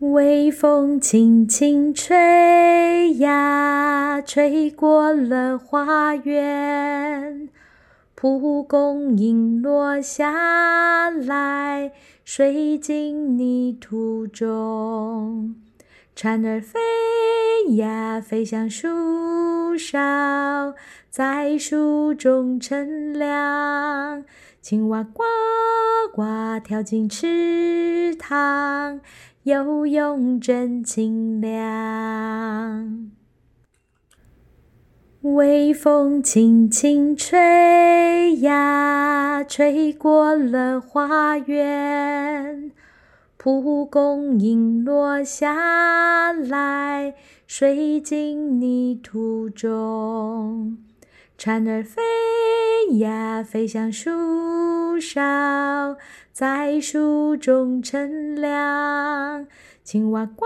微风轻轻吹呀，吹过了花园。蒲公英落下来，睡进泥土中。蝉儿飞呀，飞向树梢，在树中乘凉。青蛙呱呱跳进池塘。游泳真清凉，微风轻轻吹呀，吹过了花园。蒲公英落下来，睡进泥土中。蝉儿飞呀，飞向树梢，在树中乘凉。青蛙呱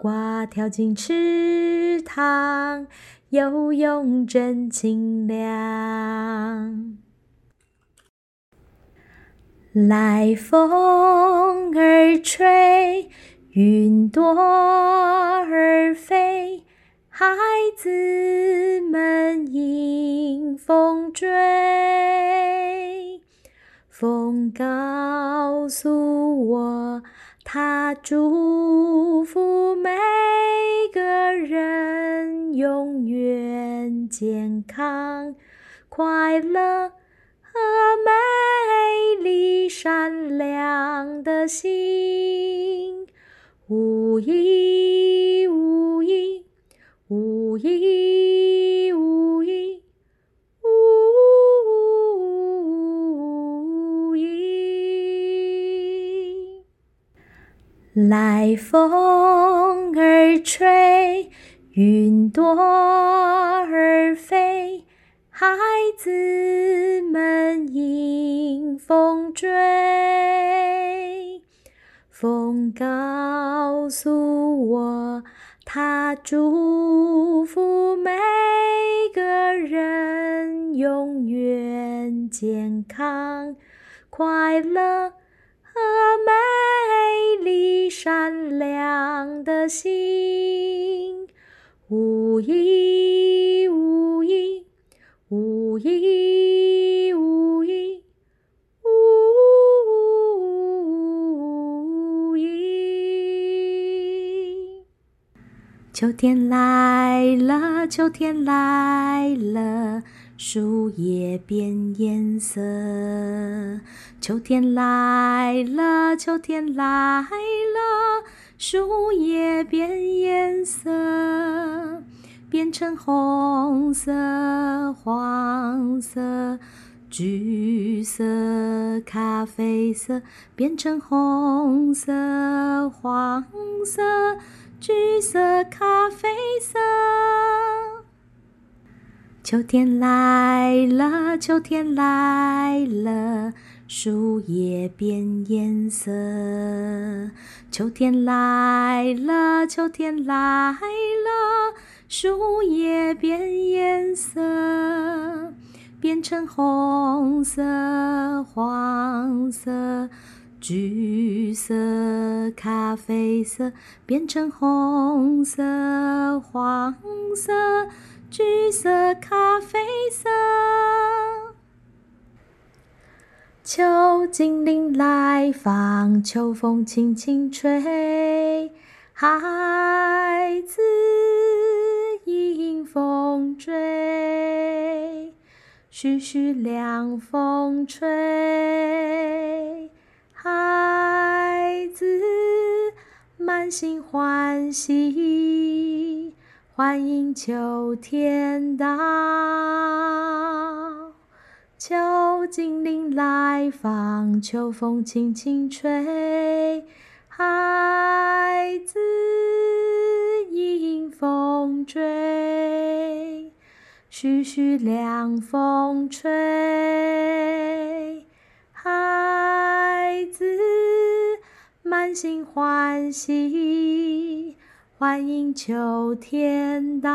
呱跳进池塘，游泳真清凉。来风儿吹，云朵儿飞。孩子们迎风追，风告诉我，它祝福每个人永远健康、快乐、善良的心。无一无一。无依无依无依，来风儿吹，云朵儿飞，孩子迎风追，风告诉我。他祝福每个人永远健康、快乐和美丽、善良的心。无一秋天来了，秋天来了，树叶变颜色。秋天来了，秋天来了，树叶变颜色，变成红色、黄色、橘色、咖啡色，变成红色、黄色。橘色、咖啡色，秋天来了，秋天来了，树叶变颜色。秋天来了，秋天来了，树叶变颜色，变成红色、黄色。橘色、咖啡色变成红色、黄色、橘色、咖啡色。秋精灵来访，秋风轻轻吹，孩子迎风追，徐徐凉风吹。孩子满心欢喜，欢迎秋天到。秋精灵来访，秋风轻轻吹，孩子迎风追，徐徐凉风吹。孩子满心欢喜，欢迎秋天到。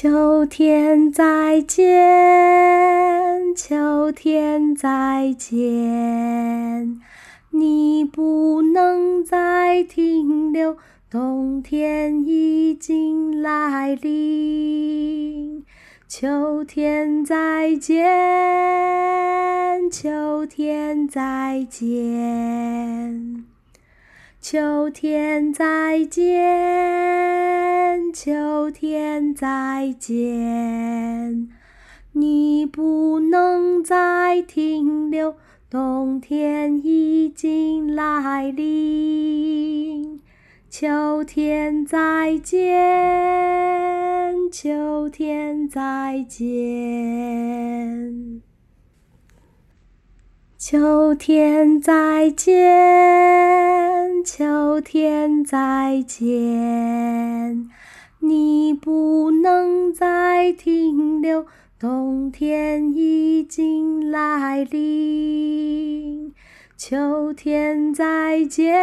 秋天再见，秋天再见，你不能再停留，冬天已经来临。秋天再见，秋天再见。秋天再见，秋天再见，你不能再停留，冬天已经来临。秋天再见，秋天再见。秋天再见，秋天再见，你不能再停留，冬天已经来临。秋天再见，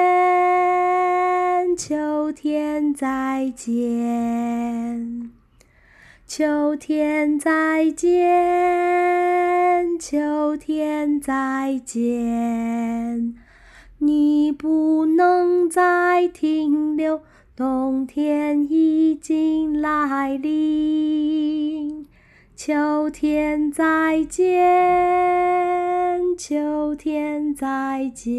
秋天再见。秋天再见，秋天再见，你不能再停留，冬天已经来临。秋天再见，秋天再见。